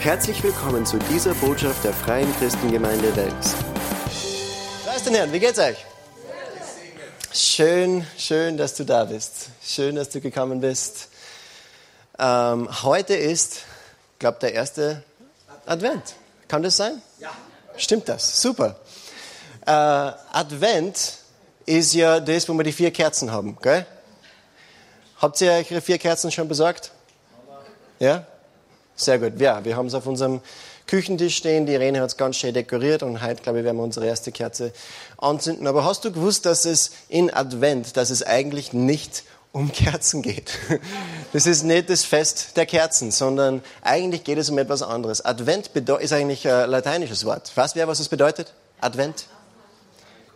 Herzlich willkommen zu dieser Botschaft der Freien Christengemeinde Wels. Preis den Herrn, wie geht's euch? Schön, schön, dass du da bist. Schön, dass du gekommen bist. Ähm, heute ist, glaube der erste Advent. Kann das sein? Ja. Stimmt das? Super. Äh, Advent ist ja das, wo wir die vier Kerzen haben, gell? Habt ihr euch ihre vier Kerzen schon besorgt? Ja? Sehr gut. Ja, wir haben es auf unserem Küchentisch stehen. Die Irene hat es ganz schön dekoriert und heute, glaube ich, werden wir unsere erste Kerze anzünden. Aber hast du gewusst, dass es in Advent, dass es eigentlich nicht um Kerzen geht. Das ist nicht das Fest der Kerzen, sondern eigentlich geht es um etwas anderes. Advent ist eigentlich ein lateinisches Wort. Weißt wer, was es bedeutet? Advent?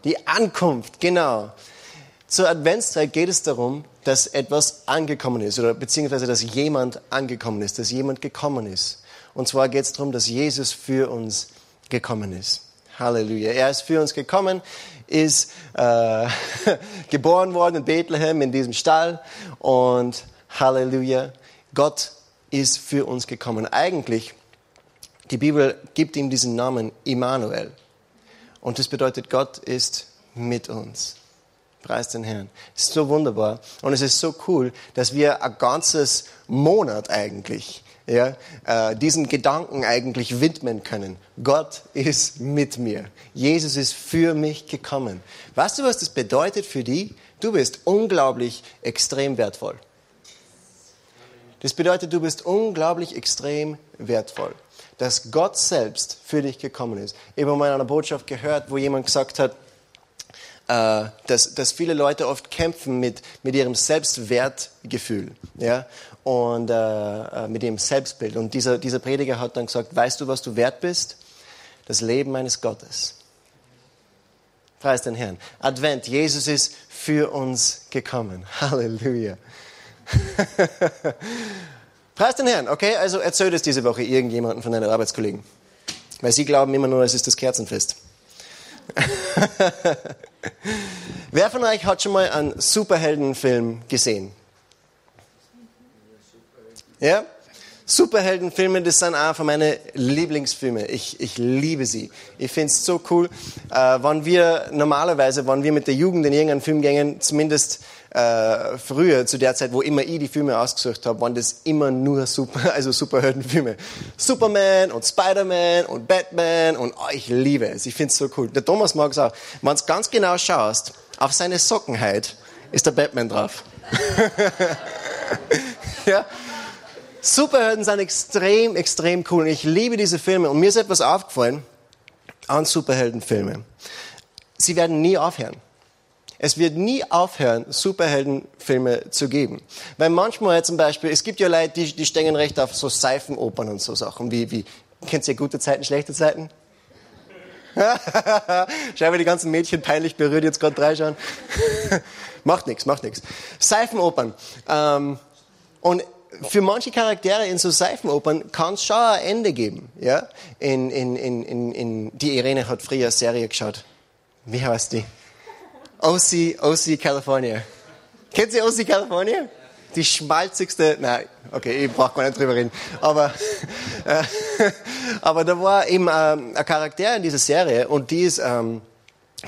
Die Ankunft, genau. Zur Adventszeit geht es darum, dass etwas angekommen ist oder beziehungsweise dass jemand angekommen ist, dass jemand gekommen ist. Und zwar geht es darum, dass Jesus für uns gekommen ist. Halleluja. Er ist für uns gekommen, ist äh, geboren worden in Bethlehem in diesem Stall und Halleluja. Gott ist für uns gekommen. Eigentlich, die Bibel gibt ihm diesen Namen Immanuel. Und das bedeutet, Gott ist mit uns. Preis den Herrn. Es ist so wunderbar und es ist so cool, dass wir ein ganzes Monat eigentlich ja, äh, diesen Gedanken eigentlich widmen können. Gott ist mit mir. Jesus ist für mich gekommen. Weißt du, was das bedeutet für die? Du bist unglaublich extrem wertvoll. Das bedeutet, du bist unglaublich extrem wertvoll, dass Gott selbst für dich gekommen ist. Ich habe mal in einer Botschaft gehört, wo jemand gesagt hat, äh, dass, dass viele Leute oft kämpfen mit, mit ihrem Selbstwertgefühl ja? und äh, äh, mit ihrem Selbstbild. Und dieser, dieser Prediger hat dann gesagt, weißt du, was du wert bist? Das Leben eines Gottes. Preis den Herrn. Advent, Jesus ist für uns gekommen. Halleluja. Preis den Herrn, okay? Also erzähl das diese Woche irgendjemanden von deinen Arbeitskollegen. Weil sie glauben immer nur, es ist das Kerzenfest. Wer von euch hat schon mal einen Superheldenfilm gesehen? Ja? Superheldenfilme, das sind von meinen Lieblingsfilme. Ich, ich liebe sie. Ich finde es so cool. Äh, wenn wir normalerweise, wenn wir mit der Jugend in irgendeinen Film gingen, zumindest äh, früher, zu der Zeit, wo immer ich die Filme ausgesucht habe, waren das immer nur super, also Superheldenfilme. Superman und Spider-Man und Batman und oh, ich liebe es. Ich finde es so cool. Der Thomas mag es auch. Wenn du ganz genau schaust, auf seine Sockenheit ist der Batman drauf. ja? Superhelden sind extrem, extrem cool. Und ich liebe diese Filme. Und mir ist etwas aufgefallen an Superheldenfilmen. Sie werden nie aufhören. Es wird nie aufhören, Superheldenfilme zu geben. Weil manchmal zum Beispiel, es gibt ja Leute, die, die stehen recht auf so Seifenopern und so Sachen, wie, wie kennt ihr gute Zeiten, schlechte Zeiten? Schau, wie die ganzen Mädchen peinlich berührt jetzt gerade dreischauen. macht nichts, macht nichts. Seifenopern. Ähm, und für manche Charaktere in so Seifenopern kann es schon ein Ende geben. Ja? In, in, in, in, in, die Irene hat früher eine Serie geschaut. Wie heißt die? OC, OC California. Kennt ihr OC California? Die schmalzigste, nein, okay, ich brauche gar nicht drüber reden. Aber, äh, aber da war eben ähm, ein Charakter in dieser Serie und die ist ähm,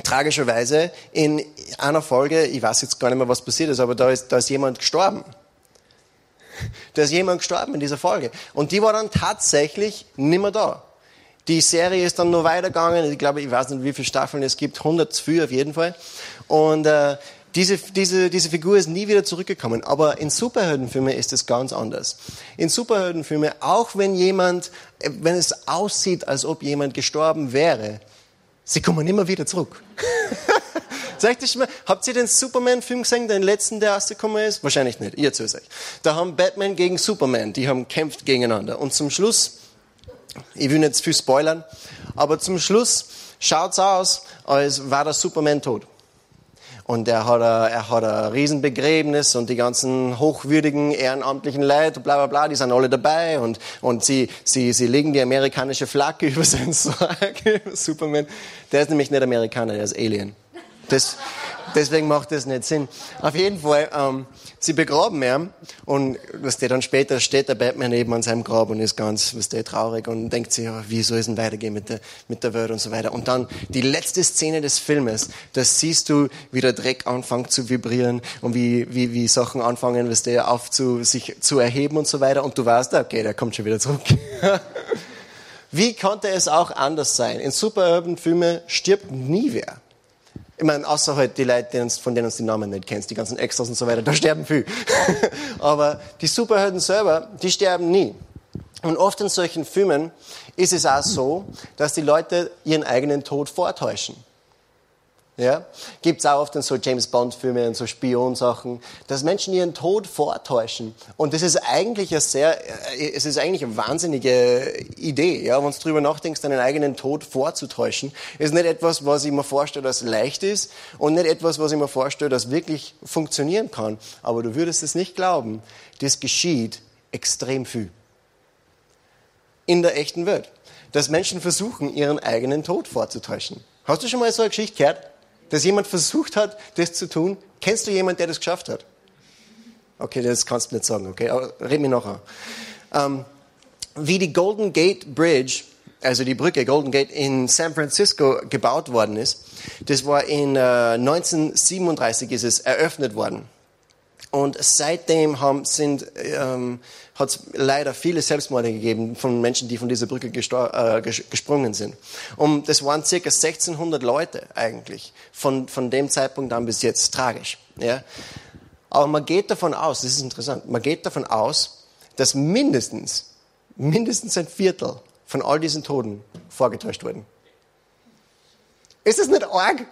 tragischerweise in einer Folge, ich weiß jetzt gar nicht mehr, was passiert ist, aber da ist, da ist jemand gestorben. Da ist jemand gestorben in dieser Folge. Und die war dann tatsächlich nimmer da. Die Serie ist dann nur weitergegangen. Ich glaube, ich weiß nicht, wie viele Staffeln es gibt. 102 auf jeden Fall. Und äh, diese, diese, diese Figur ist nie wieder zurückgekommen. Aber in Superheldenfilmen ist es ganz anders. In Superheldenfilmen, auch wenn jemand, äh, wenn es aussieht, als ob jemand gestorben wäre, sie kommen immer wieder zurück. Sag ich mal, habt ihr den Superman-Film gesehen, den letzten, der rausgekommen ist? Wahrscheinlich nicht, ihr zu euch. Da haben Batman gegen Superman, die haben kämpft gegeneinander. Und zum Schluss ich will nicht zu viel spoilern, aber zum Schluss schaut es aus, als war der Superman tot. Und er hat, ein, er hat ein Riesenbegräbnis und die ganzen hochwürdigen, ehrenamtlichen Leute, bla bla bla, die sind alle dabei und, und sie, sie, sie legen die amerikanische Flagge über seinen Sarg, Superman. Der ist nämlich nicht Amerikaner, der ist Alien. Das, deswegen macht das nicht Sinn. Auf jeden Fall, ähm, sie begraben ihn und was der dann später steht der Batman eben an seinem Grab und ist ganz, was der traurig und denkt sich, ja, wie soll es denn weitergehen mit der, mit der Welt und so weiter. Und dann die letzte Szene des Filmes, da siehst du, wie der Dreck anfängt zu vibrieren und wie, wie, wie Sachen anfangen, was der auf zu, sich zu erheben und so weiter und du weißt, okay, der kommt schon wieder zurück. wie konnte es auch anders sein? In Superheldenfilmen stirbt nie wer. Ich meine, außer halt die Leute, von denen du die Namen nicht kennst, die ganzen Extras und so weiter, da sterben viel. Aber die Superhelden selber, die sterben nie. Und oft in solchen Filmen ist es auch so, dass die Leute ihren eigenen Tod vortäuschen. Ja? Gibt es auch oft in so James Bond-Filme und so Spionsachen, dass Menschen ihren Tod vortäuschen. Und das ist eigentlich eine sehr, äh, es ist eigentlich eine wahnsinnige Idee, ja? wenn du drüber nachdenkst, deinen eigenen Tod vorzutäuschen. Ist nicht etwas, was ich mir vorstelle, das leicht ist und nicht etwas, was ich mir vorstelle, das wirklich funktionieren kann. Aber du würdest es nicht glauben. Das geschieht extrem viel. In der echten Welt. Dass Menschen versuchen, ihren eigenen Tod vorzutäuschen. Hast du schon mal so eine Geschichte gehört? Dass jemand versucht hat, das zu tun. Kennst du jemanden, der das geschafft hat? Okay, das kannst du nicht sagen, okay? Aber red mir an. Ähm, wie die Golden Gate Bridge, also die Brücke Golden Gate in San Francisco gebaut worden ist, das war in äh, 1937 ist es eröffnet worden. Und seitdem haben, sind, ähm, hat es leider viele Selbstmorde gegeben von Menschen, die von dieser Brücke äh, gesprungen sind. Und das waren circa 1600 Leute eigentlich, von, von dem Zeitpunkt an bis jetzt. Tragisch. Ja? Aber man geht davon aus, das ist interessant, man geht davon aus, dass mindestens, mindestens ein Viertel von all diesen Toten vorgetäuscht wurden. Ist das nicht arg?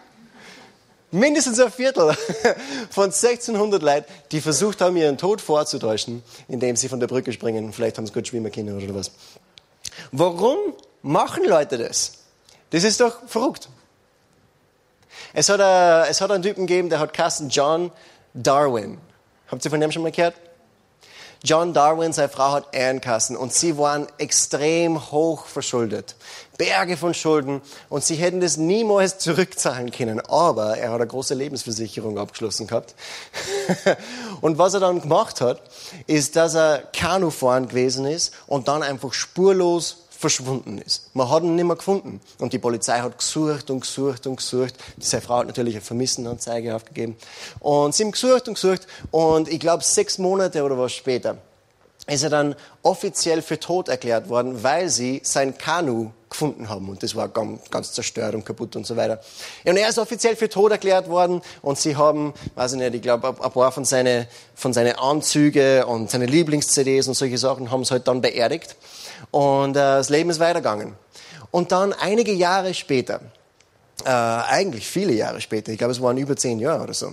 Mindestens ein Viertel von 1600 Leuten, die versucht haben, ihren Tod vorzutäuschen, indem sie von der Brücke springen. Vielleicht haben sie gut schwimmen können oder was. Warum machen Leute das? Das ist doch verrückt. Es hat, a, es hat einen Typen gegeben, der hat Kassen John Darwin. Habt ihr von dem schon mal gehört? John Darwin, seine Frau hat Ehrenkassen und sie waren extrem hoch verschuldet. Berge von Schulden und sie hätten das niemals zurückzahlen können. Aber er hat eine große Lebensversicherung abgeschlossen gehabt. und was er dann gemacht hat, ist, dass er Kanu fahren gewesen ist und dann einfach spurlos verschwunden ist. Man hat ihn nicht mehr gefunden. Und die Polizei hat gesucht und gesucht und gesucht. Seine Frau hat natürlich eine Vermissenanzeige aufgegeben. Und sie haben gesucht und gesucht. Und ich glaube, sechs Monate oder was später ist er dann offiziell für tot erklärt worden, weil sie sein Kanu gefunden haben. Und das war ganz, zerstört und kaputt und so weiter. Und er ist offiziell für tot erklärt worden und sie haben, weiß ich nicht, ich glaube, ein paar von seinen von seine Anzüge und seine Lieblings-CDs und solche Sachen haben sie halt dann beerdigt. Und äh, das Leben ist weitergegangen. Und dann einige Jahre später, äh, eigentlich viele Jahre später, ich glaube es waren über zehn Jahre oder so,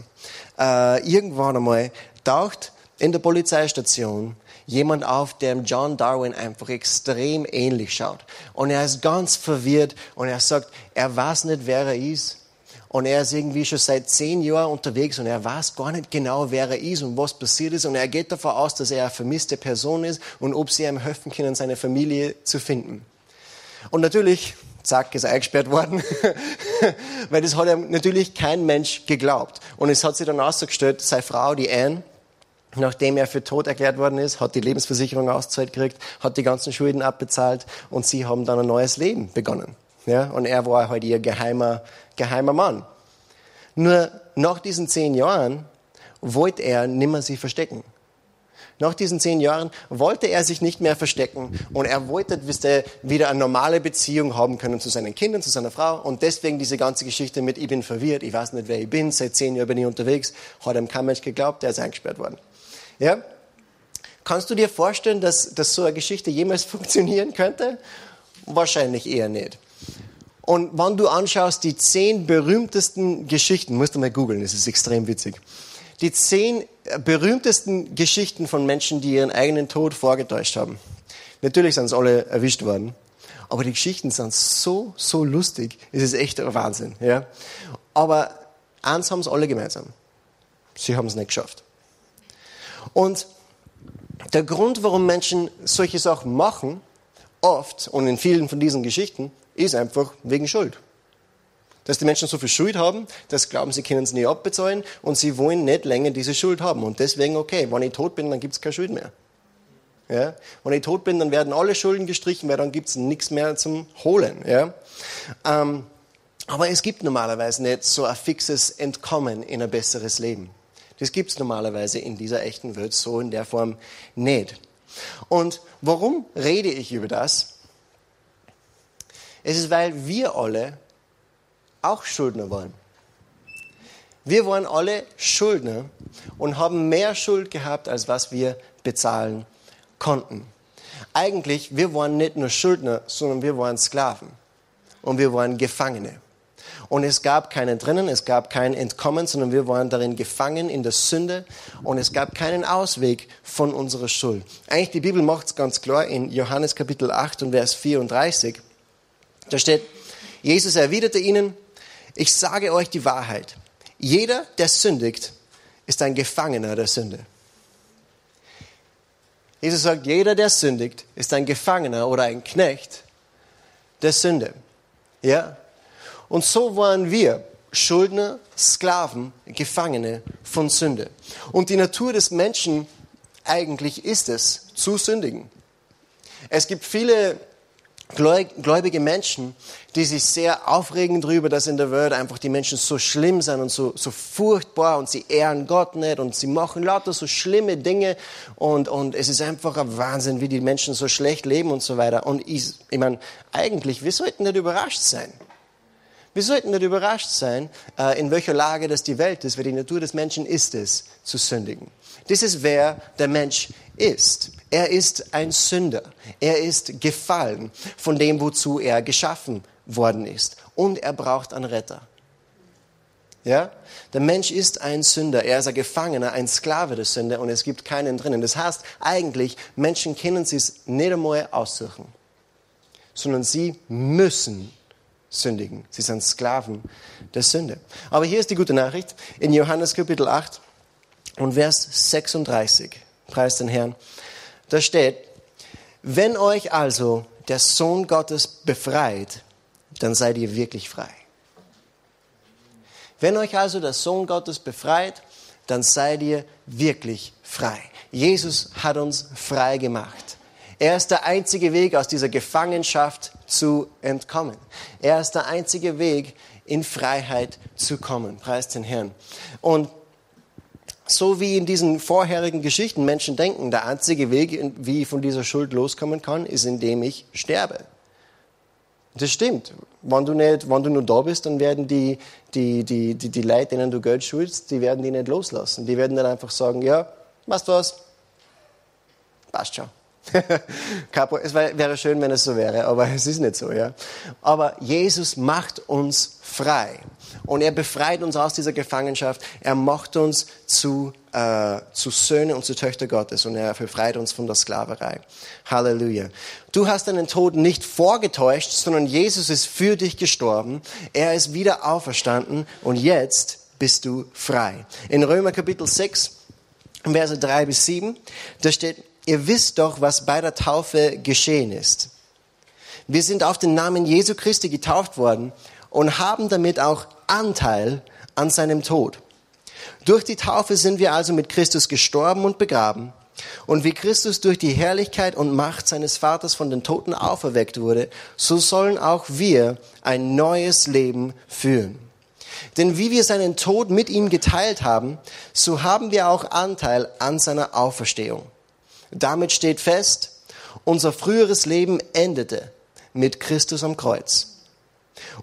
äh, irgendwann einmal taucht in der Polizeistation jemand auf, dem John Darwin einfach extrem ähnlich schaut. Und er ist ganz verwirrt und er sagt, er weiß nicht, wer er ist. Und er ist irgendwie schon seit zehn Jahren unterwegs und er weiß gar nicht genau, wer er ist und was passiert ist. Und er geht davon aus, dass er eine vermisste Person ist und ob sie ihm helfen können, seine Familie zu finden. Und natürlich, zack, ist er eingesperrt worden, weil das hat ihm natürlich kein Mensch geglaubt. Und es hat sich dann ausgestellt, seine Frau, die Anne, nachdem er für tot erklärt worden ist, hat die Lebensversicherung auszahlt gekriegt, hat die ganzen Schulden abbezahlt und sie haben dann ein neues Leben begonnen. Ja, und er war halt ihr geheimer, geheimer Mann. Nur nach diesen zehn Jahren wollte er nimmer sie verstecken. Nach diesen zehn Jahren wollte er sich nicht mehr verstecken und er wollte wieder eine normale Beziehung haben können zu seinen Kindern, zu seiner Frau und deswegen diese ganze Geschichte mit ich bin verwirrt, ich weiß nicht, wer ich bin, seit zehn Jahren bin ich unterwegs, hat ihm kein Mensch geglaubt, der ist eingesperrt worden. Ja? Kannst du dir vorstellen, dass, dass so eine Geschichte jemals funktionieren könnte? Wahrscheinlich eher nicht. Und wenn du anschaust, die zehn berühmtesten Geschichten, musst du mal googeln, das ist extrem witzig. Die zehn berühmtesten Geschichten von Menschen, die ihren eigenen Tod vorgetäuscht haben. Natürlich sind es alle erwischt worden. Aber die Geschichten sind so, so lustig. Es ist echt Wahnsinn, ja. Aber eins haben es alle gemeinsam. Sie haben es nicht geschafft. Und der Grund, warum Menschen solche Sachen machen, oft und in vielen von diesen Geschichten, ist einfach wegen Schuld. dass die Menschen so viel Schuld haben, dass glauben, sie können es nie abbezahlen und sie wollen nicht länger diese Schuld haben. Und deswegen, okay, wenn ich tot bin, dann gibt es keine Schuld mehr. Ja? Wenn ich tot bin, dann werden alle Schulden gestrichen, weil dann gibt es nichts mehr zum Holen. Ja? Ähm, aber es gibt normalerweise nicht so ein fixes Entkommen in ein besseres Leben. Das gibt es normalerweise in dieser echten Welt so in der Form nicht. Und warum rede ich über das? Es ist, weil wir alle auch Schuldner waren. Wir waren alle Schuldner und haben mehr Schuld gehabt, als was wir bezahlen konnten. Eigentlich, wir waren nicht nur Schuldner, sondern wir waren Sklaven und wir waren Gefangene. Und es gab keinen drinnen, es gab kein Entkommen, sondern wir waren darin gefangen in der Sünde und es gab keinen Ausweg von unserer Schuld. Eigentlich, die Bibel macht es ganz klar in Johannes Kapitel 8 und Vers 34. Da steht, Jesus erwiderte ihnen, ich sage euch die Wahrheit. Jeder, der sündigt, ist ein Gefangener der Sünde. Jesus sagt, jeder, der sündigt, ist ein Gefangener oder ein Knecht der Sünde. Ja? Und so waren wir Schuldner, Sklaven, Gefangene von Sünde. Und die Natur des Menschen eigentlich ist es, zu sündigen. Es gibt viele gläubige Menschen, die sich sehr aufregen darüber, dass in der Welt einfach die Menschen so schlimm sind und so, so furchtbar und sie ehren Gott nicht und sie machen lauter so schlimme Dinge und, und es ist einfach ein Wahnsinn, wie die Menschen so schlecht leben und so weiter. Und ich, ich meine, eigentlich, wir sollten nicht überrascht sein. Wir sollten nicht überrascht sein, äh, in welcher Lage das die Welt ist, weil die Natur des Menschen ist es, zu sündigen. Das ist, wer der Mensch ist. Er ist ein Sünder. Er ist gefallen von dem, wozu er geschaffen worden ist. Und er braucht einen Retter. Ja? Der Mensch ist ein Sünder. Er ist ein Gefangener, ein Sklave der Sünde und es gibt keinen drinnen. Das heißt, eigentlich, Menschen können es nicht einmal aussuchen, sondern sie müssen sündigen. Sie sind Sklaven der Sünde. Aber hier ist die gute Nachricht. In Johannes Kapitel 8 und Vers 36, preis den Herrn, da steht, wenn euch also der Sohn Gottes befreit, dann seid ihr wirklich frei. Wenn euch also der Sohn Gottes befreit, dann seid ihr wirklich frei. Jesus hat uns frei gemacht. Er ist der einzige Weg, aus dieser Gefangenschaft zu entkommen. Er ist der einzige Weg, in Freiheit zu kommen. Preis den Herrn. Und so wie in diesen vorherigen Geschichten Menschen denken, der einzige Weg, wie ich von dieser Schuld loskommen kann, ist, indem ich sterbe. Das stimmt. Wenn du, nicht, wenn du nur da bist, dann werden die, die, die, die, die Leute, denen du Geld schuldest, die werden die nicht loslassen. Die werden dann einfach sagen, ja, weißt du was, passt schon. es wäre schön, wenn es so wäre, aber es ist nicht so, ja. Aber Jesus macht uns frei. Und er befreit uns aus dieser Gefangenschaft. Er macht uns zu, äh, zu Söhne und zu Töchter Gottes. Und er befreit uns von der Sklaverei. Halleluja. Du hast deinen Tod nicht vorgetäuscht, sondern Jesus ist für dich gestorben. Er ist wieder auferstanden. Und jetzt bist du frei. In Römer Kapitel 6, Verse 3 bis 7, da steht, ihr wisst doch, was bei der Taufe geschehen ist. Wir sind auf den Namen Jesu Christi getauft worden und haben damit auch Anteil an seinem Tod. Durch die Taufe sind wir also mit Christus gestorben und begraben. Und wie Christus durch die Herrlichkeit und Macht seines Vaters von den Toten auferweckt wurde, so sollen auch wir ein neues Leben führen. Denn wie wir seinen Tod mit ihm geteilt haben, so haben wir auch Anteil an seiner Auferstehung. Damit steht fest, unser früheres Leben endete mit Christus am Kreuz.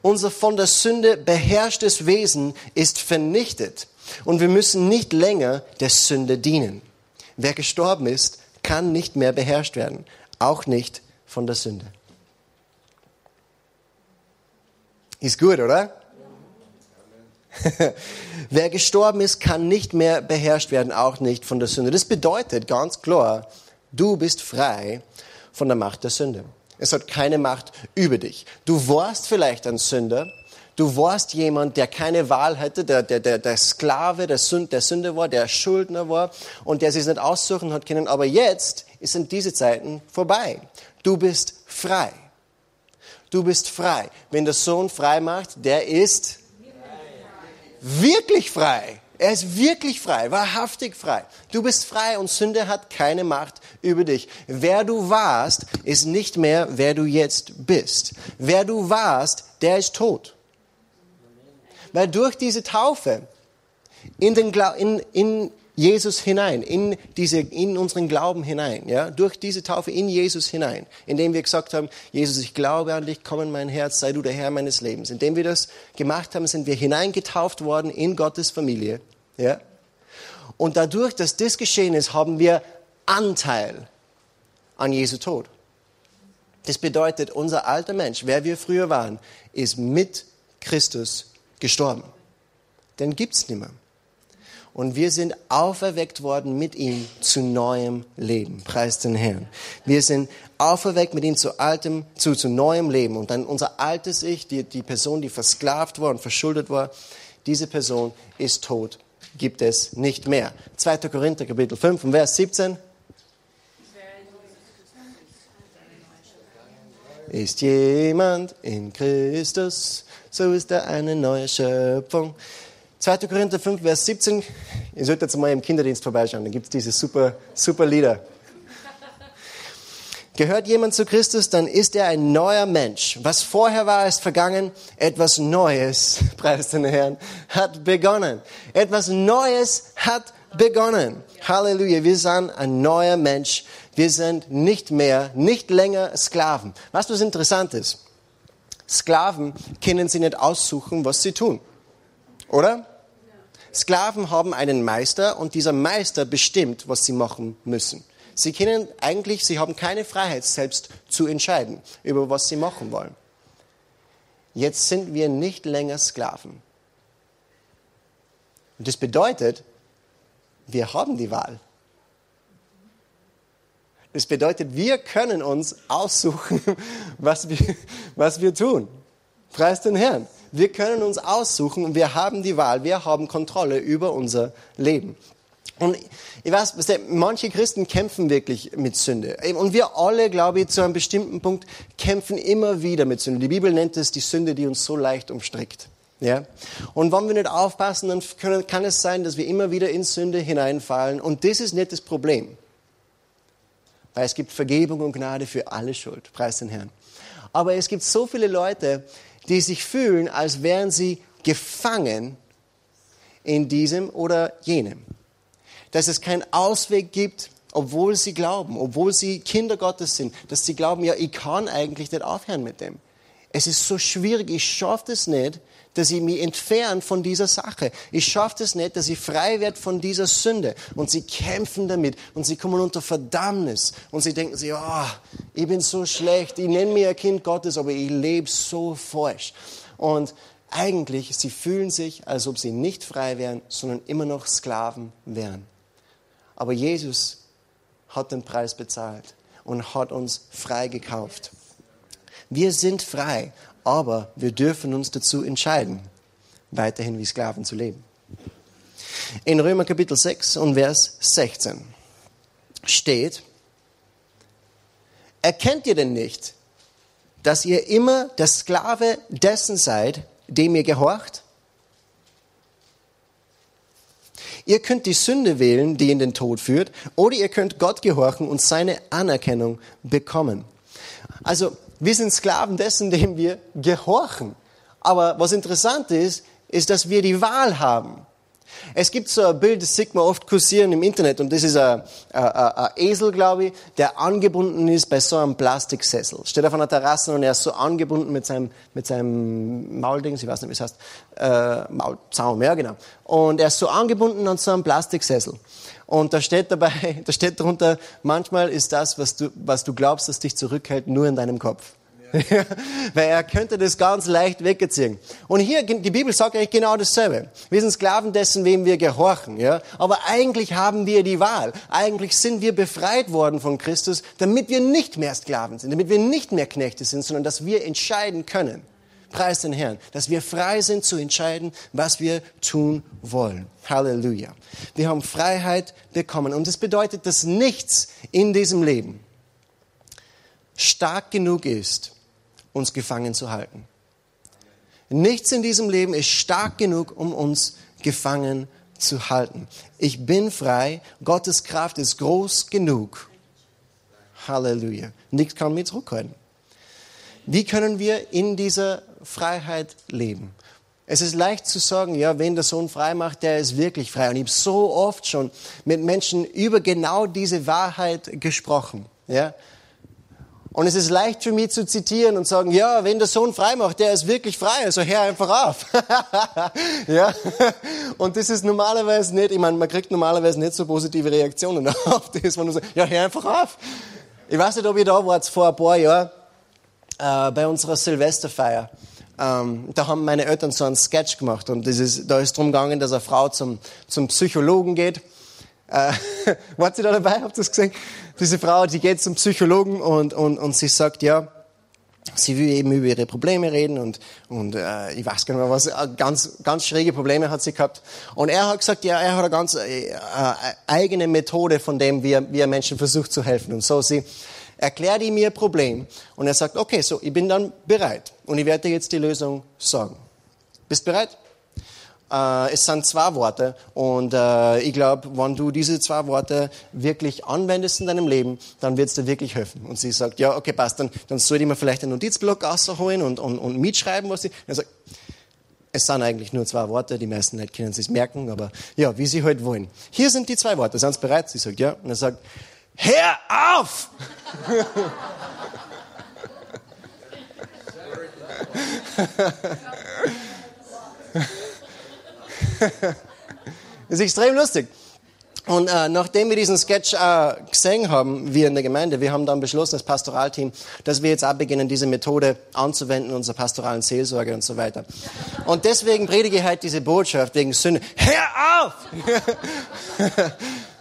Unser von der Sünde beherrschtes Wesen ist vernichtet und wir müssen nicht länger der Sünde dienen. Wer gestorben ist, kann nicht mehr beherrscht werden, auch nicht von der Sünde. Ist gut, oder? Wer gestorben ist, kann nicht mehr beherrscht werden, auch nicht von der Sünde. Das bedeutet ganz klar, du bist frei von der Macht der Sünde. Es hat keine Macht über dich. Du warst vielleicht ein Sünder. Du warst jemand, der keine Wahl hätte, der, der, der, der Sklave der Sünde, der Sünde war, der Schuldner war und der sich nicht aussuchen hat können. Aber jetzt sind diese Zeiten vorbei. Du bist frei. Du bist frei. Wenn der Sohn frei macht, der ist wirklich frei. Er ist wirklich frei, wahrhaftig frei. Du bist frei und Sünde hat keine Macht über dich. Wer du warst, ist nicht mehr, wer du jetzt bist. Wer du warst, der ist tot. Weil durch diese Taufe in, den, in, in Jesus hinein, in, diese, in unseren Glauben hinein, ja, durch diese Taufe in Jesus hinein, indem wir gesagt haben, Jesus, ich glaube an dich, komm in mein Herz, sei du der Herr meines Lebens. Indem wir das gemacht haben, sind wir hineingetauft worden in Gottes Familie, ja. Und dadurch, dass das geschehen ist, haben wir Anteil an Jesu Tod. Das bedeutet, unser alter Mensch, wer wir früher waren, ist mit Christus gestorben. Den gibt's nicht mehr und wir sind auferweckt worden mit ihm zu neuem Leben. Preis den Herrn. Wir sind auferweckt mit ihm zu altem, zu, zu neuem Leben. Und dann unser altes Ich, die, die Person, die versklavt war und verschuldet war, diese Person ist tot, gibt es nicht mehr. 2. Korinther Kapitel 5 und Vers 17. Ist jemand in Christus, so ist er eine neue Schöpfung. 2. Korinther 5, Vers 17. Ihr solltet jetzt mal im Kinderdienst vorbeischauen, da gibt es diese super, super Lieder. Gehört jemand zu Christus, dann ist er ein neuer Mensch. Was vorher war, ist vergangen. Etwas Neues, preis den Herrn, hat begonnen. Etwas Neues hat begonnen. Halleluja. Wir sind ein neuer Mensch. Wir sind nicht mehr, nicht länger Sklaven. Was was interessant ist? Sklaven können sie nicht aussuchen, was sie tun. Oder? Sklaven haben einen Meister und dieser Meister bestimmt, was sie machen müssen. Sie können eigentlich, sie haben keine Freiheit, selbst zu entscheiden, über was sie machen wollen. Jetzt sind wir nicht länger Sklaven. Und das bedeutet, wir haben die Wahl. Das bedeutet, wir können uns aussuchen, was wir, was wir tun. Preis den Herrn. Wir können uns aussuchen und wir haben die Wahl, wir haben Kontrolle über unser Leben. Und ich weiß, manche Christen kämpfen wirklich mit Sünde. Und wir alle, glaube ich, zu einem bestimmten Punkt kämpfen immer wieder mit Sünde. Die Bibel nennt es die Sünde, die uns so leicht umstrickt. Ja? Und wenn wir nicht aufpassen, dann können, kann es sein, dass wir immer wieder in Sünde hineinfallen. Und das ist nicht das Problem. Weil es gibt Vergebung und Gnade für alle Schuld. Preis den Herrn. Aber es gibt so viele Leute, die sich fühlen, als wären sie gefangen in diesem oder jenem. Dass es keinen Ausweg gibt, obwohl sie glauben, obwohl sie Kinder Gottes sind, dass sie glauben, ja, ich kann eigentlich nicht aufhören mit dem. Es ist so schwierig, ich schaffe es nicht, dass ich mich entferne von dieser Sache. Ich schaffe es nicht, dass ich frei werde von dieser Sünde. Und sie kämpfen damit und sie kommen unter Verdammnis und sie denken sich, oh, ich bin so schlecht, ich nenne mich ein Kind Gottes, aber ich lebe so falsch. Und eigentlich, sie fühlen sich, als ob sie nicht frei wären, sondern immer noch Sklaven wären. Aber Jesus hat den Preis bezahlt und hat uns frei gekauft. Wir sind frei, aber wir dürfen uns dazu entscheiden, weiterhin wie Sklaven zu leben. In Römer Kapitel 6 und Vers 16 steht, erkennt ihr denn nicht, dass ihr immer der Sklave dessen seid, dem ihr gehorcht? Ihr könnt die Sünde wählen, die in den Tod führt, oder ihr könnt Gott gehorchen und seine Anerkennung bekommen. Also wir sind Sklaven dessen, dem wir gehorchen. Aber was interessant ist, ist, dass wir die Wahl haben. Es gibt so ein Bild, das sieht man oft kursieren im Internet und das ist ein, ein, ein Esel, glaube ich, der angebunden ist bei so einem Plastiksessel. Steht auf einer Terrasse und er ist so angebunden mit seinem, mit seinem Maulding, ich weiß nicht, wie es heißt, äh, Maulzaum, ja genau. Und er ist so angebunden an so einem Plastiksessel. Und da steht dabei, da steht drunter, manchmal ist das, was du, was du glaubst, das dich zurückhält, nur in deinem Kopf. Ja. Weil er könnte das ganz leicht wegziehen. Und hier, die Bibel sagt eigentlich genau dasselbe. Wir sind Sklaven dessen, wem wir gehorchen, ja. Aber eigentlich haben wir die Wahl. Eigentlich sind wir befreit worden von Christus, damit wir nicht mehr Sklaven sind, damit wir nicht mehr Knechte sind, sondern dass wir entscheiden können. Preis den Herrn, dass wir frei sind zu entscheiden, was wir tun wollen. Halleluja. Wir haben Freiheit bekommen und das bedeutet, dass nichts in diesem Leben stark genug ist, uns gefangen zu halten. Nichts in diesem Leben ist stark genug, um uns gefangen zu halten. Ich bin frei. Gottes Kraft ist groß genug. Halleluja. Nichts kann mich zurückhalten. Wie können wir in dieser Freiheit leben? Es ist leicht zu sagen, ja, wen der Sohn frei macht, der ist wirklich frei. Und ich habe so oft schon mit Menschen über genau diese Wahrheit gesprochen. Ja? Und es ist leicht für mich zu zitieren und sagen, ja, wenn der Sohn frei macht, der ist wirklich frei, also hör einfach auf. ja? Und das ist normalerweise nicht, ich meine, man kriegt normalerweise nicht so positive Reaktionen auf das, wenn du sagst, ja, hör einfach auf. Ich weiß nicht, ob ihr da wart vor ein paar Jahren äh, bei unserer Silvesterfeier ähm, da haben meine Eltern so einen Sketch gemacht und ist, da ist drum gegangen, dass eine Frau zum, zum Psychologen geht. Äh, wart ihr da dabei? Habt ihr das gesehen? Diese Frau, die geht zum Psychologen und, und, und sie sagt, ja, sie will eben über ihre Probleme reden und, und äh, ich weiß gar nicht mehr was, äh, ganz, ganz schräge Probleme hat sie gehabt. Und er hat gesagt, ja, er hat eine ganz äh, äh, eigene Methode von dem, wie er, wie er Menschen versucht zu helfen. Und so sie erklärt ihm ihr Problem und er sagt, okay, so, ich bin dann bereit und ich werde dir jetzt die Lösung sagen. Bist bereit? Äh, es sind zwei Worte und äh, ich glaube, wenn du diese zwei Worte wirklich anwendest in deinem Leben, dann wird es dir wirklich helfen. Und sie sagt, ja, okay, passt, dann, dann soll ich mir vielleicht einen Notizblock rausholen und, und, und mitschreiben, was sie... Er sagt, es sind eigentlich nur zwei Worte, die meisten nicht können sich merken, aber ja, wie sie halt wollen. Hier sind die zwei Worte, sind Sie bereit? Sie sagt, ja. Und er sagt, Hör auf! das ist extrem lustig. Und äh, nachdem wir diesen Sketch äh, gesehen haben, wir in der Gemeinde, wir haben dann beschlossen, das Pastoralteam, dass wir jetzt auch beginnen, diese Methode anzuwenden, unsere pastoralen Seelsorge und so weiter. Und deswegen predige ich halt diese Botschaft wegen Sünde. Hör auf!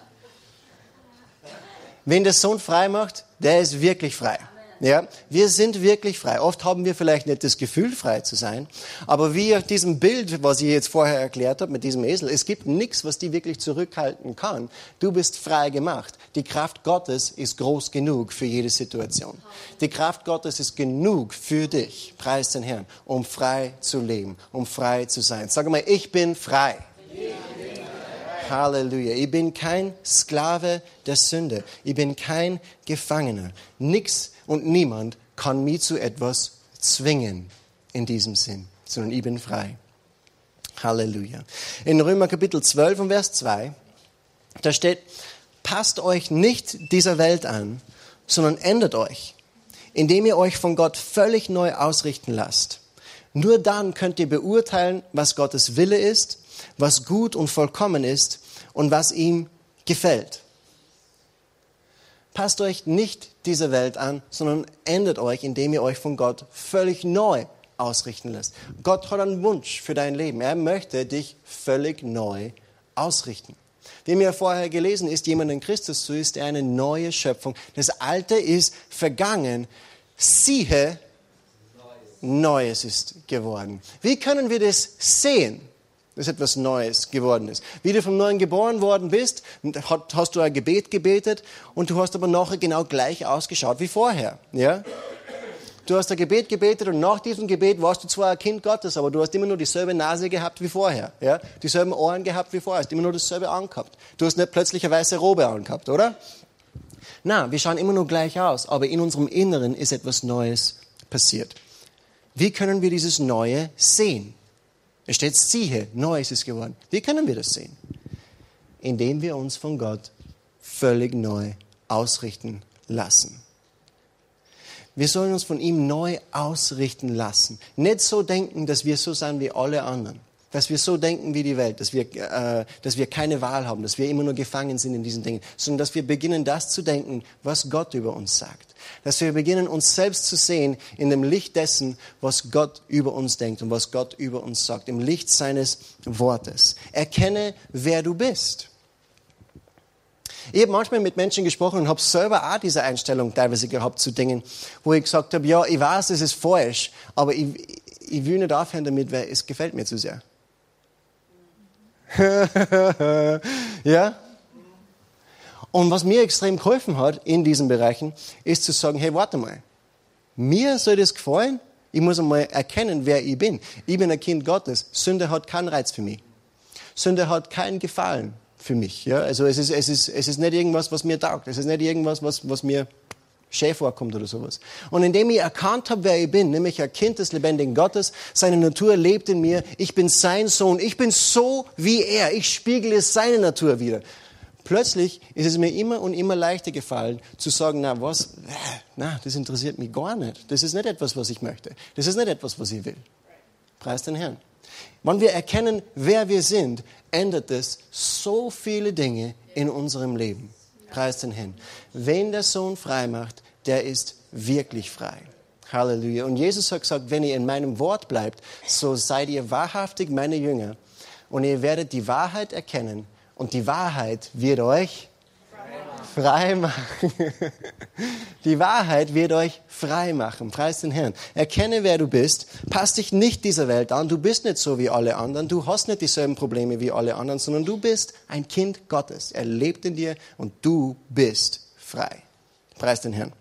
Wen der Sohn frei macht, der ist wirklich frei. Ja, wir sind wirklich frei. Oft haben wir vielleicht nicht das Gefühl, frei zu sein, aber wie auf diesem Bild, was ich jetzt vorher erklärt habe mit diesem Esel, es gibt nichts, was die wirklich zurückhalten kann. Du bist frei gemacht. Die Kraft Gottes ist groß genug für jede Situation. Die Kraft Gottes ist genug für dich, preis den Herrn, um frei zu leben, um frei zu sein. Sag mal, ich bin frei. Halleluja. Ich bin kein Sklave der Sünde. Ich bin kein Gefangener. Nix und niemand kann mich zu etwas zwingen in diesem Sinn, sondern ich bin frei. Halleluja. In Römer Kapitel 12 und Vers 2, da steht, passt euch nicht dieser Welt an, sondern ändert euch, indem ihr euch von Gott völlig neu ausrichten lasst. Nur dann könnt ihr beurteilen, was Gottes Wille ist was gut und vollkommen ist und was ihm gefällt. Passt euch nicht dieser Welt an, sondern ändert euch, indem ihr euch von Gott völlig neu ausrichten lässt. Gott hat einen Wunsch für dein Leben. Er möchte dich völlig neu ausrichten. Wie mir vorher gelesen ist, jemand in Christus, so ist er eine neue Schöpfung. Das Alte ist vergangen. Siehe, Neues ist geworden. Wie können wir das sehen? Dass etwas Neues geworden ist. Wie du vom Neuen geboren worden bist, hast du ein Gebet gebetet und du hast aber nachher genau gleich ausgeschaut wie vorher. Ja? Du hast ein Gebet gebetet und nach diesem Gebet warst du zwar ein Kind Gottes, aber du hast immer nur dieselbe Nase gehabt wie vorher. Ja? Dieselben Ohren gehabt wie vorher. Du hast immer nur dasselbe angehabt. Du hast nicht plötzlich eine weiße Robe angehabt, oder? Na, wir schauen immer nur gleich aus, aber in unserem Inneren ist etwas Neues passiert. Wie können wir dieses Neue sehen? Es steht, siehe, neu ist es geworden. Wie können wir das sehen? Indem wir uns von Gott völlig neu ausrichten lassen. Wir sollen uns von ihm neu ausrichten lassen. Nicht so denken, dass wir so sein wie alle anderen. Dass wir so denken wie die Welt, dass wir, äh, dass wir keine Wahl haben, dass wir immer nur gefangen sind in diesen Dingen, sondern dass wir beginnen, das zu denken, was Gott über uns sagt dass wir beginnen, uns selbst zu sehen in dem Licht dessen, was Gott über uns denkt und was Gott über uns sagt, im Licht seines Wortes. Erkenne, wer du bist. Ich habe manchmal mit Menschen gesprochen und habe selber auch diese Einstellung teilweise gehabt zu Dingen, wo ich gesagt habe, ja, ich weiß, es ist falsch, aber ich, ich will nicht aufhören damit, weil es gefällt mir zu sehr. ja? Und was mir extrem geholfen hat in diesen Bereichen, ist zu sagen, hey, warte mal. Mir soll das gefallen? Ich muss einmal erkennen, wer ich bin. Ich bin ein Kind Gottes. Sünde hat keinen Reiz für mich. Sünde hat keinen Gefallen für mich. Ja? Also es ist, es, ist, es ist nicht irgendwas, was mir taugt. Es ist nicht irgendwas, was, was mir schön vorkommt oder sowas. Und indem ich erkannt habe, wer ich bin, nämlich ein Kind des lebendigen Gottes, seine Natur lebt in mir, ich bin sein Sohn, ich bin so wie er, ich spiegle seine Natur wieder. Plötzlich ist es mir immer und immer leichter gefallen, zu sagen, na was, na, das interessiert mich gar nicht. Das ist nicht etwas, was ich möchte. Das ist nicht etwas, was ich will. Preis den Herrn. Wenn wir erkennen, wer wir sind, ändert es so viele Dinge in unserem Leben. Preis den Herrn. Wen der Sohn frei macht, der ist wirklich frei. Halleluja. Und Jesus hat gesagt, wenn ihr in meinem Wort bleibt, so seid ihr wahrhaftig meine Jünger. Und ihr werdet die Wahrheit erkennen und die Wahrheit wird euch frei machen. Die Wahrheit wird euch frei machen. Preis den Herrn. Erkenne, wer du bist. Pass dich nicht dieser Welt an. Du bist nicht so wie alle anderen. Du hast nicht dieselben Probleme wie alle anderen, sondern du bist ein Kind Gottes. Er lebt in dir und du bist frei. Preis den Herrn.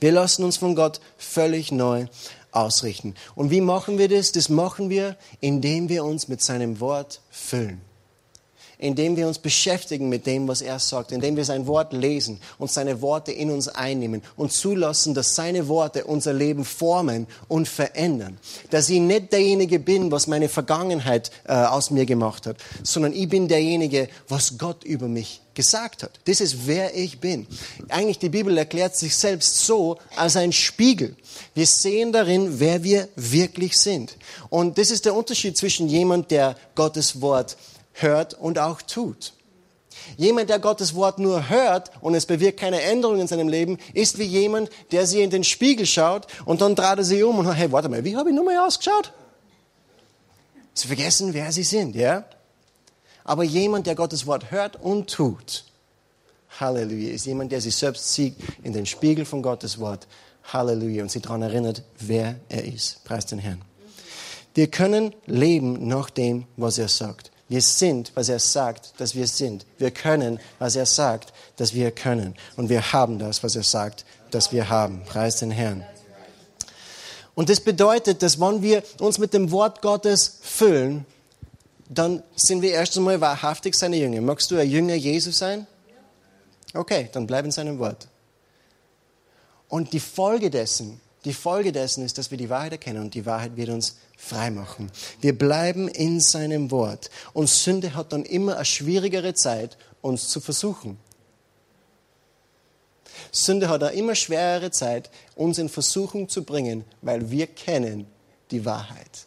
Wir lassen uns von Gott völlig neu ausrichten. Und wie machen wir das? Das machen wir, indem wir uns mit seinem Wort füllen indem wir uns beschäftigen mit dem, was er sagt, indem wir sein Wort lesen und seine Worte in uns einnehmen und zulassen, dass seine Worte unser Leben formen und verändern. Dass ich nicht derjenige bin, was meine Vergangenheit äh, aus mir gemacht hat, sondern ich bin derjenige, was Gott über mich gesagt hat. Das ist, wer ich bin. Eigentlich die Bibel erklärt sich selbst so als ein Spiegel. Wir sehen darin, wer wir wirklich sind. Und das ist der Unterschied zwischen jemand, der Gottes Wort hört und auch tut. Jemand, der Gottes Wort nur hört und es bewirkt keine Änderung in seinem Leben, ist wie jemand, der sie in den Spiegel schaut und dann dreht er sie um und sagt, hey, warte mal, wie habe ich nochmal ausgeschaut? Sie vergessen, wer sie sind, ja? Aber jemand, der Gottes Wort hört und tut, Halleluja, ist jemand, der sich selbst sieht in den Spiegel von Gottes Wort. Halleluja. Und sich daran erinnert, wer er ist. Preis den Herrn. Wir können leben nach dem, was er sagt. Wir sind, was er sagt, dass wir sind. Wir können, was er sagt, dass wir können. Und wir haben das, was er sagt, dass wir haben. Preis den Herrn. Und das bedeutet, dass wenn wir uns mit dem Wort Gottes füllen, dann sind wir erst einmal wahrhaftig seine Jünger. Magst du ein Jünger Jesus sein? Okay, dann bleib in seinem Wort. Und die Folge dessen, die Folge dessen ist, dass wir die Wahrheit erkennen und die Wahrheit wird uns freimachen. Wir bleiben in seinem Wort. Und Sünde hat dann immer eine schwierigere Zeit, uns zu versuchen. Sünde hat eine immer schwerere Zeit, uns in Versuchung zu bringen, weil wir kennen die Wahrheit.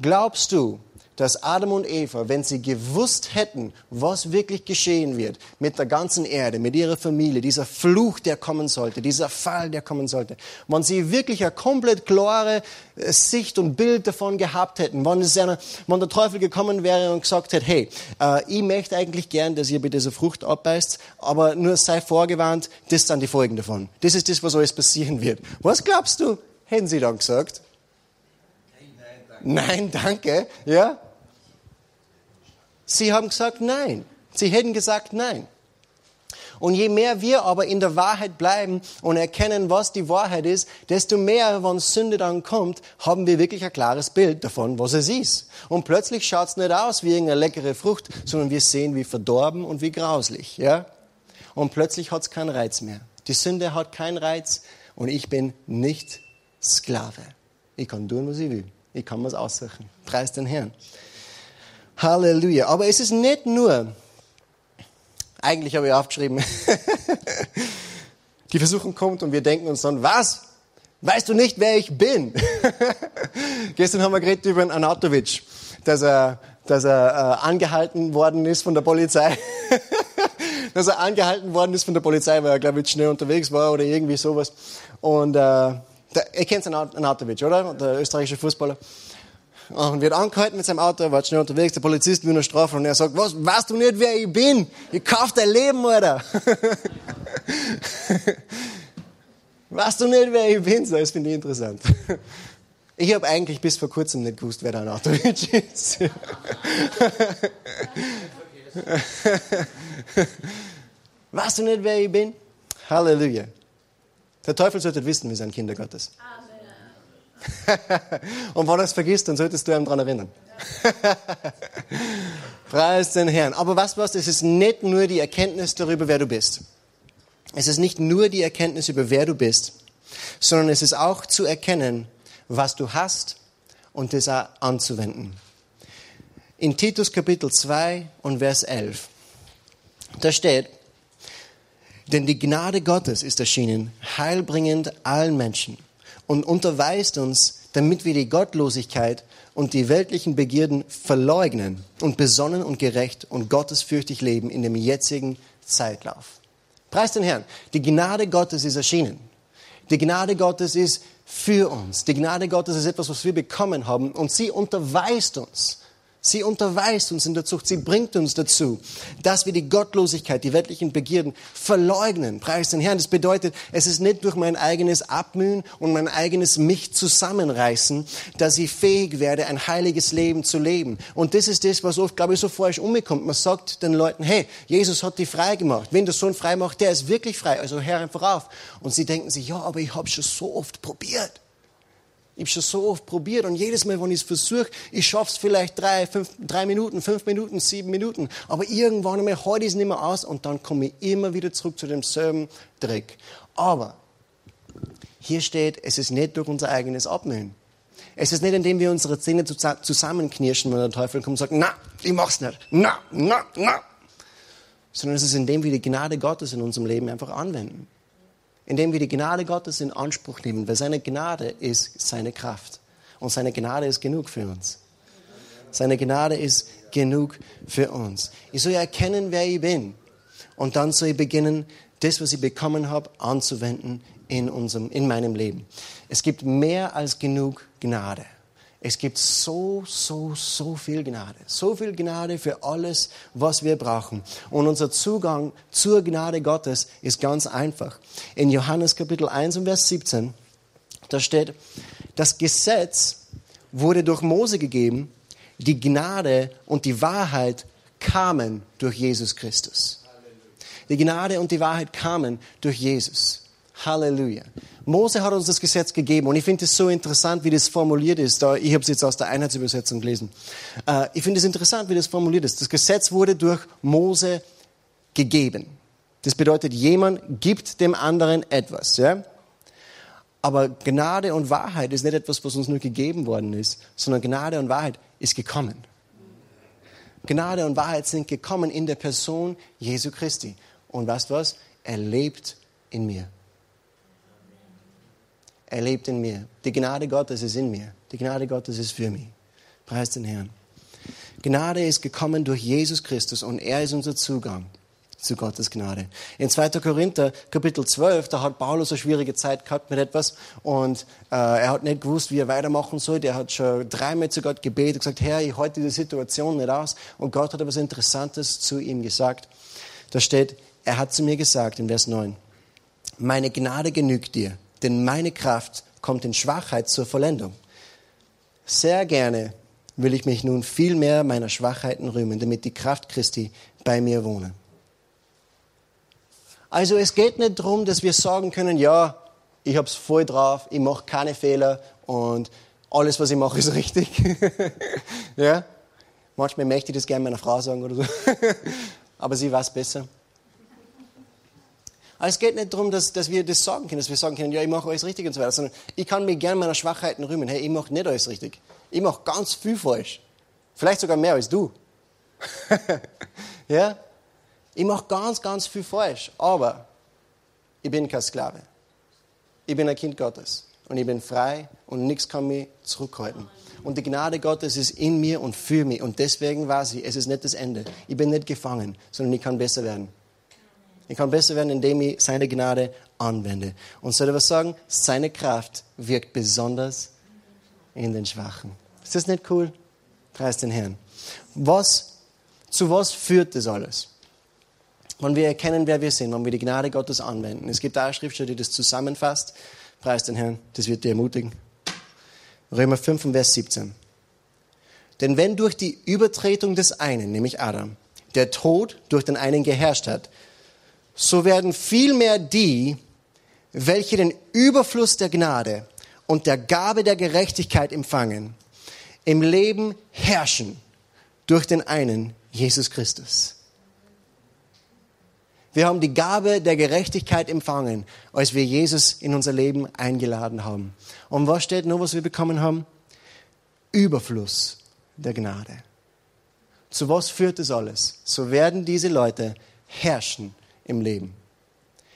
Glaubst du, dass Adam und Eva, wenn sie gewusst hätten, was wirklich geschehen wird mit der ganzen Erde, mit ihrer Familie, dieser Fluch, der kommen sollte, dieser Fall, der kommen sollte, wenn sie wirklich eine komplett klare äh, Sicht und Bild davon gehabt hätten, wenn, es eine, wenn der Teufel gekommen wäre und gesagt hätte, hey, äh, ich möchte eigentlich gern, dass ihr bitte diese Frucht abbeißt, aber nur sei vorgewarnt, das sind die Folgen davon. Das ist das, was alles passieren wird. Was glaubst du, hätten sie dann gesagt? Nein, danke. Ja? Sie haben gesagt nein. Sie hätten gesagt nein. Und je mehr wir aber in der Wahrheit bleiben und erkennen, was die Wahrheit ist, desto mehr, wenn Sünde dann kommt, haben wir wirklich ein klares Bild davon, was es ist. Und plötzlich schaut es nicht aus wie irgendeine leckere Frucht, sondern wir sehen, wie verdorben und wie grauslich. Ja? Und plötzlich hat es keinen Reiz mehr. Die Sünde hat keinen Reiz und ich bin nicht Sklave. Ich kann tun, was ich will. Ich kann was aussuchen. Preis den Herrn. Halleluja. Aber es ist nicht nur, eigentlich habe ich aufgeschrieben, die Versuchung kommt und wir denken uns dann, was? Weißt du nicht, wer ich bin? Gestern haben wir geredet über einen Anatovic, dass er, dass er äh, angehalten worden ist von der Polizei. dass er angehalten worden ist von der Polizei, weil er, glaube ich, schnell unterwegs war oder irgendwie sowas. Und äh, der, ihr kennt Anatovic, oder? Der österreichische Fußballer und wird angehalten mit seinem Auto, war schnell unterwegs, der Polizist will nur strafen und er sagt, was, weißt du nicht, wer ich bin? Ich kauf dein Leben, Alter. weißt du nicht, wer ich bin? Das finde ich interessant. Ich habe eigentlich bis vor kurzem nicht gewusst, wer der Anatovic ist. weißt du nicht, wer ich bin? Halleluja. Der Teufel sollte wissen, wir sind Kinder Gottes. und wenn er es vergisst, dann solltest du ihm daran erinnern. Preis den Herrn. Aber was was? Es ist nicht nur die Erkenntnis darüber, wer du bist. Es ist nicht nur die Erkenntnis über wer du bist, sondern es ist auch zu erkennen, was du hast und das auch anzuwenden. In Titus Kapitel 2 und Vers 11, da steht, denn die Gnade Gottes ist erschienen, heilbringend allen Menschen und unterweist uns, damit wir die Gottlosigkeit und die weltlichen Begierden verleugnen und besonnen und gerecht und gottesfürchtig leben in dem jetzigen Zeitlauf. Preis den Herrn. Die Gnade Gottes ist erschienen. Die Gnade Gottes ist für uns. Die Gnade Gottes ist etwas, was wir bekommen haben und sie unterweist uns Sie unterweist uns in der Zucht, sie bringt uns dazu, dass wir die Gottlosigkeit, die weltlichen Begierden verleugnen. Preis den Herrn. Das bedeutet, es ist nicht durch mein eigenes Abmühen und mein eigenes Mich zusammenreißen, dass ich fähig werde, ein heiliges Leben zu leben. Und das ist das, was oft, glaube ich, so falsch umkommt. Man sagt den Leuten, hey, Jesus hat dich frei gemacht. Wenn der Sohn frei macht, der ist wirklich frei. Also hör einfach auf. Und sie denken sich, ja, aber ich habe schon so oft probiert. Ich habe schon so oft probiert und jedes Mal, wenn ich es versuche, ich schaffe es vielleicht drei, fünf, drei Minuten, fünf Minuten, sieben Minuten. Aber irgendwann einmal ich es nicht mehr aus und dann komme ich immer wieder zurück zu demselben Dreck. Aber hier steht, es ist nicht durch unser eigenes Abnehmen. Es ist nicht, indem wir unsere Zähne zusammenknirschen, wenn der Teufel kommt und sagt, na, ich mach's nicht, na, na, na. Sondern es ist, indem wir die Gnade Gottes in unserem Leben einfach anwenden indem wir die Gnade Gottes in Anspruch nehmen, weil seine Gnade ist seine Kraft. Und seine Gnade ist genug für uns. Seine Gnade ist genug für uns. Ich soll erkennen, wer ich bin. Und dann soll ich beginnen, das, was ich bekommen habe, anzuwenden in, unserem, in meinem Leben. Es gibt mehr als genug Gnade. Es gibt so, so, so viel Gnade. So viel Gnade für alles, was wir brauchen. Und unser Zugang zur Gnade Gottes ist ganz einfach. In Johannes Kapitel 1 und Vers 17, da steht, das Gesetz wurde durch Mose gegeben, die Gnade und die Wahrheit kamen durch Jesus Christus. Die Gnade und die Wahrheit kamen durch Jesus. Halleluja. Mose hat uns das Gesetz gegeben und ich finde es so interessant, wie das formuliert ist. Ich habe es jetzt aus der Einheitsübersetzung gelesen. Äh, ich finde es interessant, wie das formuliert ist. Das Gesetz wurde durch Mose gegeben. Das bedeutet, jemand gibt dem anderen etwas. Ja? Aber Gnade und Wahrheit ist nicht etwas, was uns nur gegeben worden ist, sondern Gnade und Wahrheit ist gekommen. Gnade und Wahrheit sind gekommen in der Person Jesu Christi. Und weißt du was? Er lebt in mir. Er lebt in mir. Die Gnade Gottes ist in mir. Die Gnade Gottes ist für mich. Preis den Herrn. Gnade ist gekommen durch Jesus Christus und er ist unser Zugang zu Gottes Gnade. In 2. Korinther Kapitel 12, da hat Paulus eine schwierige Zeit gehabt mit etwas und äh, er hat nicht gewusst, wie er weitermachen soll. Er hat schon dreimal zu Gott gebetet und gesagt, Herr, ich halte die Situation nicht aus. Und Gott hat etwas Interessantes zu ihm gesagt. Da steht, er hat zu mir gesagt in Vers 9, meine Gnade genügt dir, denn meine Kraft kommt in Schwachheit zur Vollendung. Sehr gerne will ich mich nun viel mehr meiner Schwachheiten rühmen, damit die Kraft Christi bei mir wohne. Also es geht nicht darum, dass wir sagen können, ja, ich habe es voll drauf, ich mache keine Fehler und alles, was ich mache, ist richtig. ja? Manchmal möchte ich das gerne meiner Frau sagen oder so, aber sie weiß besser. Aber es geht nicht darum, dass, dass wir das sagen können, dass wir sagen können, ja, ich mache alles richtig und so weiter, sondern ich kann mich gerne meiner Schwachheiten rühmen. Hey, ich mache nicht alles richtig. Ich mache ganz viel falsch. Vielleicht sogar mehr als du. ja? Ich mache ganz, ganz viel falsch. Aber ich bin kein Sklave. Ich bin ein Kind Gottes. Und ich bin frei und nichts kann mich zurückhalten. Und die Gnade Gottes ist in mir und für mich. Und deswegen weiß ich, es ist nicht das Ende. Ich bin nicht gefangen, sondern ich kann besser werden. Ich kann besser werden, indem ich seine Gnade anwende. Und soll ich was sagen? Seine Kraft wirkt besonders in den Schwachen. Ist das nicht cool? Preis den Herrn. Was, zu was führt das alles? Wenn wir erkennen, wer wir sind, wenn wir die Gnade Gottes anwenden. Es gibt da eine Schriftstelle, die das zusammenfasst. Preis den Herrn, das wird dir ermutigen. Römer 5, Vers 17. Denn wenn durch die Übertretung des einen, nämlich Adam, der Tod durch den einen geherrscht hat, so werden vielmehr die, welche den Überfluss der Gnade und der Gabe der Gerechtigkeit empfangen, im Leben herrschen durch den einen, Jesus Christus. Wir haben die Gabe der Gerechtigkeit empfangen, als wir Jesus in unser Leben eingeladen haben. Und was steht nur, was wir bekommen haben? Überfluss der Gnade. Zu was führt das alles? So werden diese Leute herrschen im Leben.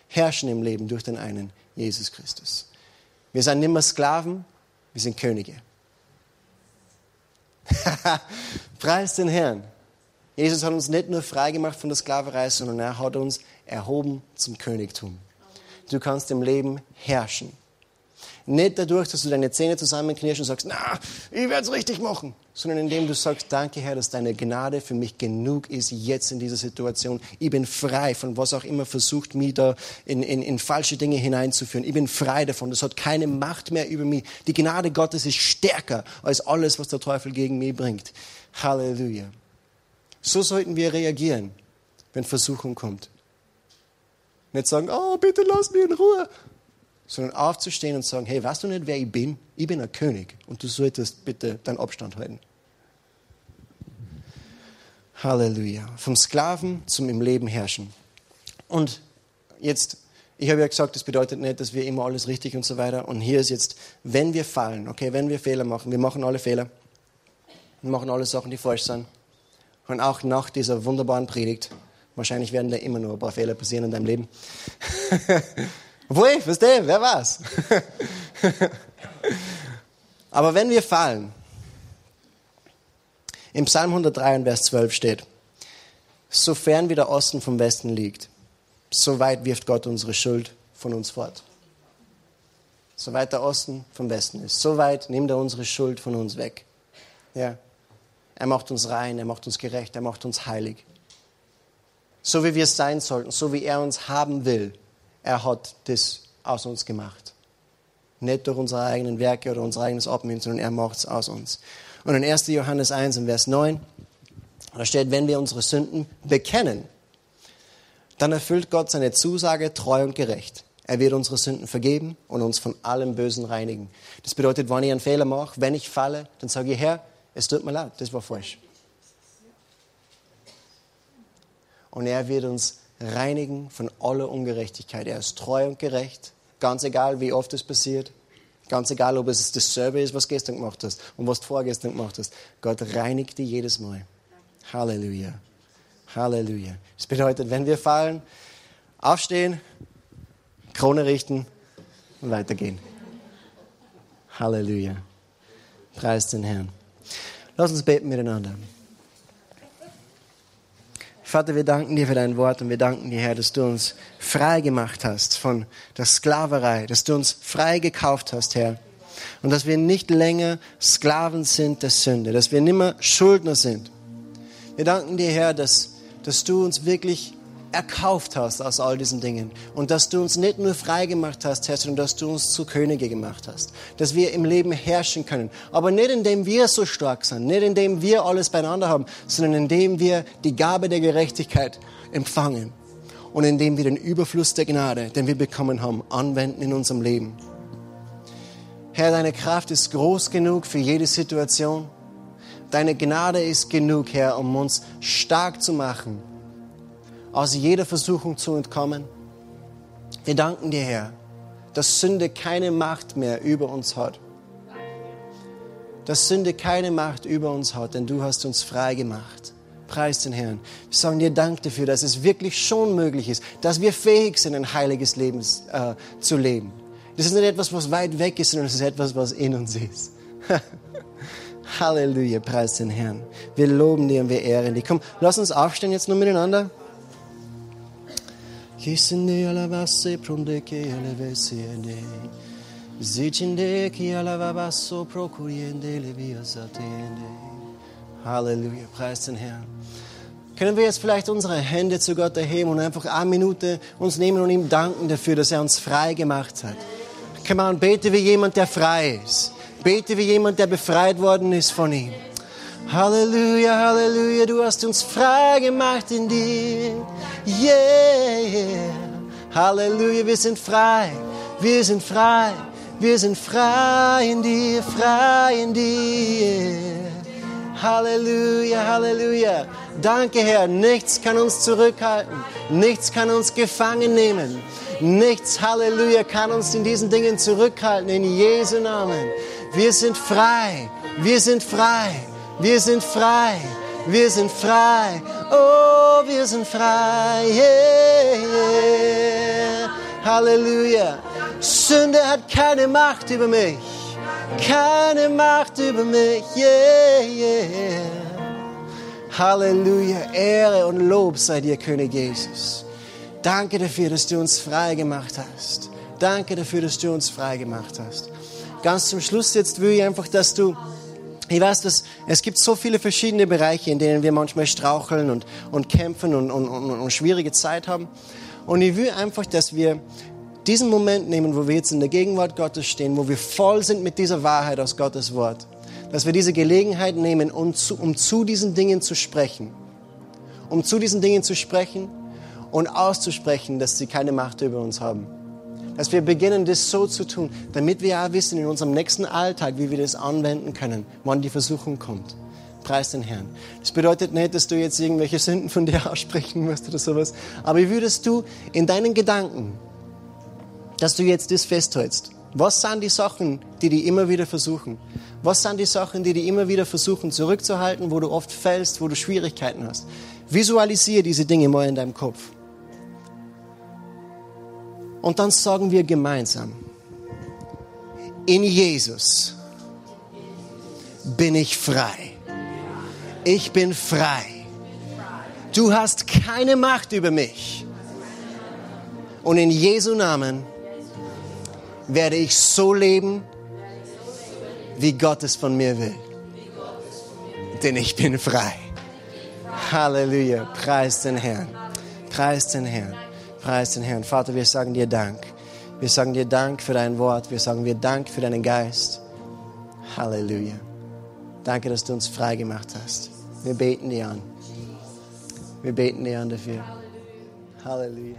Herrschen im Leben durch den einen, Jesus Christus. Wir sind nicht mehr Sklaven, wir sind Könige. Preis den Herrn. Jesus hat uns nicht nur freigemacht von der Sklaverei, sondern er hat uns erhoben zum Königtum. Du kannst im Leben herrschen. Nicht dadurch, dass du deine Zähne zusammenknirschst und sagst, na, ich werde es richtig machen, sondern indem du sagst, danke Herr, dass deine Gnade für mich genug ist jetzt in dieser Situation. Ich bin frei von was auch immer versucht, mich da in, in, in falsche Dinge hineinzuführen. Ich bin frei davon. Das hat keine Macht mehr über mich. Die Gnade Gottes ist stärker als alles, was der Teufel gegen mich bringt. Halleluja. So sollten wir reagieren, wenn Versuchung kommt. Nicht sagen, oh, bitte lass mich in Ruhe. Sondern aufzustehen und sagen, hey, weißt du nicht, wer ich bin? Ich bin ein König und du solltest bitte deinen Abstand halten. Halleluja. Vom Sklaven zum im Leben herrschen. Und jetzt, ich habe ja gesagt, das bedeutet nicht, dass wir immer alles richtig und so weiter. Und hier ist jetzt, wenn wir fallen, okay, wenn wir Fehler machen, wir machen alle Fehler. Wir machen alle Sachen, die falsch sind. Und auch nach dieser wunderbaren Predigt, wahrscheinlich werden da immer nur ein paar Fehler passieren in deinem Leben. Obwohl, verstehe, wer weiß. Aber wenn wir fallen, im Psalm 103 Vers 12 steht, sofern wie der Osten vom Westen liegt, so weit wirft Gott unsere Schuld von uns fort. So weit der Osten vom Westen ist, so weit nimmt er unsere Schuld von uns weg. Ja. Er macht uns rein, er macht uns gerecht, er macht uns heilig. So wie wir es sein sollten, so wie er uns haben will. Er hat das aus uns gemacht. Nicht durch unsere eigenen Werke oder unser eigenes Abmühen, sondern er macht es aus uns. Und in 1. Johannes 1, in Vers 9, da steht, wenn wir unsere Sünden bekennen, dann erfüllt Gott seine Zusage treu und gerecht. Er wird unsere Sünden vergeben und uns von allem Bösen reinigen. Das bedeutet, wenn ich einen Fehler mache, wenn ich falle, dann sage ich, Herr, es tut mir leid, das war falsch. Und er wird uns reinigen von aller Ungerechtigkeit. Er ist treu und gerecht, ganz egal, wie oft es passiert. Ganz egal, ob es dasselbe ist, was gestern gemacht hast und was du vorgestern gemacht hast. Gott reinigt dich jedes Mal. Halleluja. Halleluja. Das bedeutet, wenn wir fallen, aufstehen, Krone richten und weitergehen. Halleluja. Preis den Herrn. Lass uns beten miteinander. Vater, wir danken dir für dein Wort und wir danken dir, Herr, dass du uns frei gemacht hast von der Sklaverei, dass du uns frei gekauft hast, Herr. Und dass wir nicht länger Sklaven sind der Sünde, dass wir nimmer Schuldner sind. Wir danken dir, Herr, dass, dass du uns wirklich erkauft hast aus all diesen Dingen. Und dass du uns nicht nur frei gemacht hast, Herr, sondern dass du uns zu Könige gemacht hast. Dass wir im Leben herrschen können. Aber nicht indem wir so stark sind, nicht indem wir alles beieinander haben, sondern indem wir die Gabe der Gerechtigkeit empfangen. Und indem wir den Überfluss der Gnade, den wir bekommen haben, anwenden in unserem Leben. Herr, deine Kraft ist groß genug für jede Situation. Deine Gnade ist genug, Herr, um uns stark zu machen aus jeder Versuchung zu entkommen. Wir danken dir, Herr, dass Sünde keine Macht mehr über uns hat. Dass Sünde keine Macht über uns hat, denn du hast uns frei gemacht. Preis den Herrn. Wir sagen dir Dank dafür, dass es wirklich schon möglich ist, dass wir fähig sind, ein heiliges Leben äh, zu leben. Das ist nicht etwas, was weit weg ist, sondern es ist etwas, was in uns ist. Halleluja, preis den Herrn. Wir loben dir und wir ehren dich. Komm, lass uns aufstehen jetzt nur miteinander. Kisinde alavasse pronde che elevesiende. Zicinde che alavabasso procuriende le via satende. Halleluja, preis den Herrn. Können wir jetzt vielleicht unsere Hände zu Gott erheben und einfach eine Minute uns nehmen und ihm danken dafür, dass er uns frei gemacht hat? Come on, bete wie jemand, der frei ist. Bete wie jemand, der befreit worden ist von ihm. Halleluja, Halleluja, du hast uns frei gemacht in dir. Yeah. Halleluja, wir sind frei. Wir sind frei. Wir sind frei in dir, frei in dir. Halleluja, Halleluja. Danke, Herr. Nichts kann uns zurückhalten. Nichts kann uns gefangen nehmen. Nichts, Halleluja, kann uns in diesen Dingen zurückhalten. In Jesu Namen. Wir sind frei. Wir sind frei. Wir sind frei. Wir sind frei. Oh, wir sind frei. Yeah, yeah. Halleluja. Sünde hat keine Macht über mich. Keine Macht über mich. Yeah, yeah. Halleluja. Ehre und Lob sei dir, König Jesus. Danke dafür, dass du uns frei gemacht hast. Danke dafür, dass du uns frei gemacht hast. Ganz zum Schluss jetzt will ich einfach, dass du ich weiß, dass es gibt so viele verschiedene Bereiche, in denen wir manchmal straucheln und, und kämpfen und, und, und, und schwierige Zeit haben. Und ich will einfach, dass wir diesen Moment nehmen, wo wir jetzt in der Gegenwart Gottes stehen, wo wir voll sind mit dieser Wahrheit aus Gottes Wort, dass wir diese Gelegenheit nehmen, um zu, um zu diesen Dingen zu sprechen, um zu diesen Dingen zu sprechen und auszusprechen, dass sie keine Macht über uns haben dass wir beginnen, das so zu tun, damit wir ja wissen in unserem nächsten Alltag, wie wir das anwenden können, wann die Versuchung kommt. Preis den Herrn. Das bedeutet nicht, dass du jetzt irgendwelche Sünden von dir aussprechen musst oder sowas, aber wie würdest du in deinen Gedanken, dass du jetzt das festhältst? Was sind die Sachen, die die immer wieder versuchen? Was sind die Sachen, die die immer wieder versuchen zurückzuhalten, wo du oft fällst, wo du Schwierigkeiten hast? Visualisiere diese Dinge mal in deinem Kopf. Und dann sagen wir gemeinsam, in Jesus bin ich frei. Ich bin frei. Du hast keine Macht über mich. Und in Jesu Namen werde ich so leben, wie Gott es von mir will. Denn ich bin frei. Halleluja. Preis den Herrn. Preis den Herrn. Preis den Herrn. Vater, wir sagen dir Dank. Wir sagen dir Dank für dein Wort. Wir sagen dir Dank für deinen Geist. Halleluja. Danke, dass du uns frei gemacht hast. Wir beten dir an. Wir beten dir an dafür. Halleluja.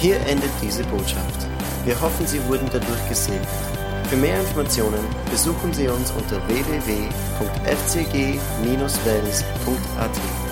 Hier endet diese Botschaft. Wir hoffen, Sie wurden dadurch gesegnet. Für mehr Informationen besuchen Sie uns unter www.fcg-wells.at.